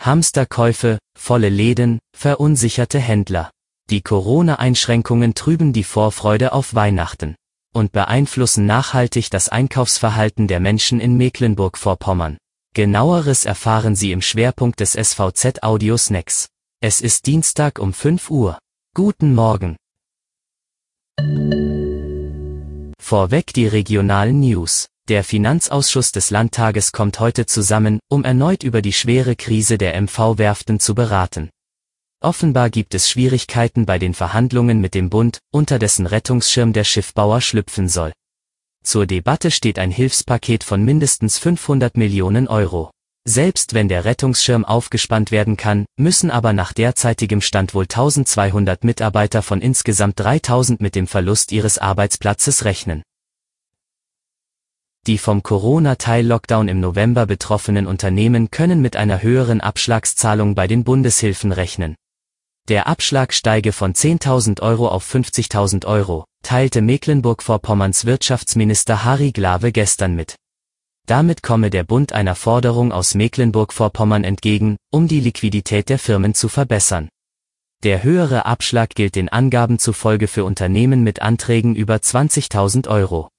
Hamsterkäufe, volle Läden, verunsicherte Händler. Die Corona-Einschränkungen trüben die Vorfreude auf Weihnachten und beeinflussen nachhaltig das Einkaufsverhalten der Menschen in Mecklenburg-Vorpommern. Genaueres erfahren Sie im Schwerpunkt des SVZ Audio Snacks. Es ist Dienstag um 5 Uhr. Guten Morgen. Vorweg die regionalen News. Der Finanzausschuss des Landtages kommt heute zusammen, um erneut über die schwere Krise der MV-Werften zu beraten. Offenbar gibt es Schwierigkeiten bei den Verhandlungen mit dem Bund, unter dessen Rettungsschirm der Schiffbauer schlüpfen soll. Zur Debatte steht ein Hilfspaket von mindestens 500 Millionen Euro. Selbst wenn der Rettungsschirm aufgespannt werden kann, müssen aber nach derzeitigem Stand wohl 1200 Mitarbeiter von insgesamt 3000 mit dem Verlust ihres Arbeitsplatzes rechnen. Die vom Corona-Teil-Lockdown im November betroffenen Unternehmen können mit einer höheren Abschlagszahlung bei den Bundeshilfen rechnen. Der Abschlag steige von 10.000 Euro auf 50.000 Euro, teilte Mecklenburg-Vorpommerns Wirtschaftsminister Harry Glawe gestern mit. Damit komme der Bund einer Forderung aus Mecklenburg-Vorpommern entgegen, um die Liquidität der Firmen zu verbessern. Der höhere Abschlag gilt den Angaben zufolge für Unternehmen mit Anträgen über 20.000 Euro.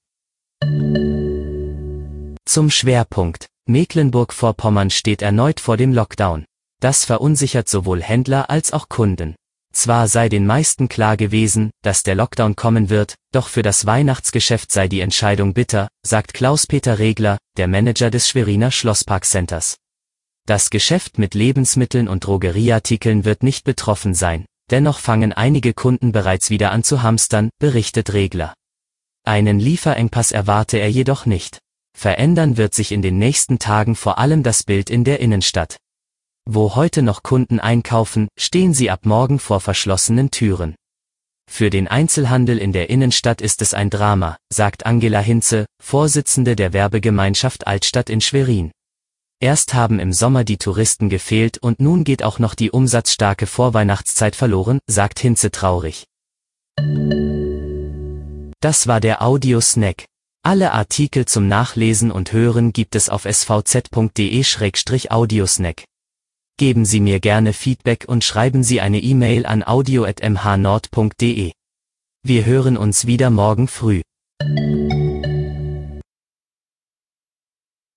Zum Schwerpunkt. Mecklenburg-Vorpommern steht erneut vor dem Lockdown. Das verunsichert sowohl Händler als auch Kunden. Zwar sei den meisten klar gewesen, dass der Lockdown kommen wird, doch für das Weihnachtsgeschäft sei die Entscheidung bitter, sagt Klaus-Peter Regler, der Manager des Schweriner Schlossparkcenters. Das Geschäft mit Lebensmitteln und Drogerieartikeln wird nicht betroffen sein, dennoch fangen einige Kunden bereits wieder an zu hamstern, berichtet Regler. Einen Lieferengpass erwarte er jedoch nicht. Verändern wird sich in den nächsten Tagen vor allem das Bild in der Innenstadt. Wo heute noch Kunden einkaufen, stehen sie ab morgen vor verschlossenen Türen. Für den Einzelhandel in der Innenstadt ist es ein Drama, sagt Angela Hinze, Vorsitzende der Werbegemeinschaft Altstadt in Schwerin. Erst haben im Sommer die Touristen gefehlt und nun geht auch noch die umsatzstarke Vorweihnachtszeit verloren, sagt Hinze traurig. Das war der Audio-Snack. Alle Artikel zum Nachlesen und Hören gibt es auf svz.de-audiosnack. Geben Sie mir gerne Feedback und schreiben Sie eine E-Mail an audio.mhnord.de. Wir hören uns wieder morgen früh.